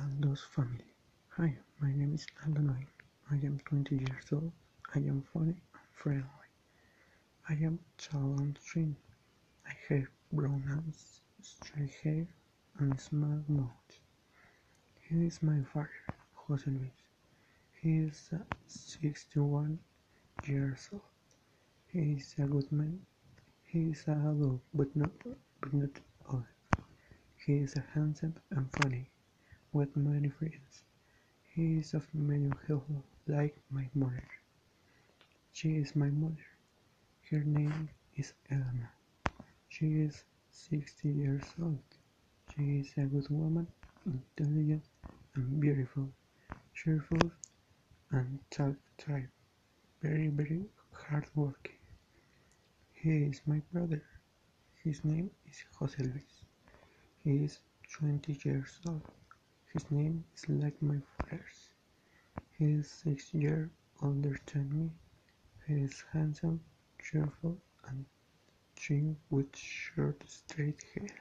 Aldo's family. Hi, my name is Aldo. I am 20 years old. I am funny and friendly. I am tall and thin. I have brown eyes, straight hair, and a small mouth. He is my father, Jose Luis. He is uh, 61 years old. He is a good man. He is a adult, but not, but not old. He is handsome and funny, with many friends. He is of medium health, like my mother. She is my mother. Her name is Elena. She is 60 years old. She is a good woman, intelligent and beautiful, cheerful and talk type. Very, very hardworking. He is my brother. His name is Jose Luis. He is 20 years old. His name is like my father's. He is six years older than me. He is handsome, cheerful, and thin with short straight hair.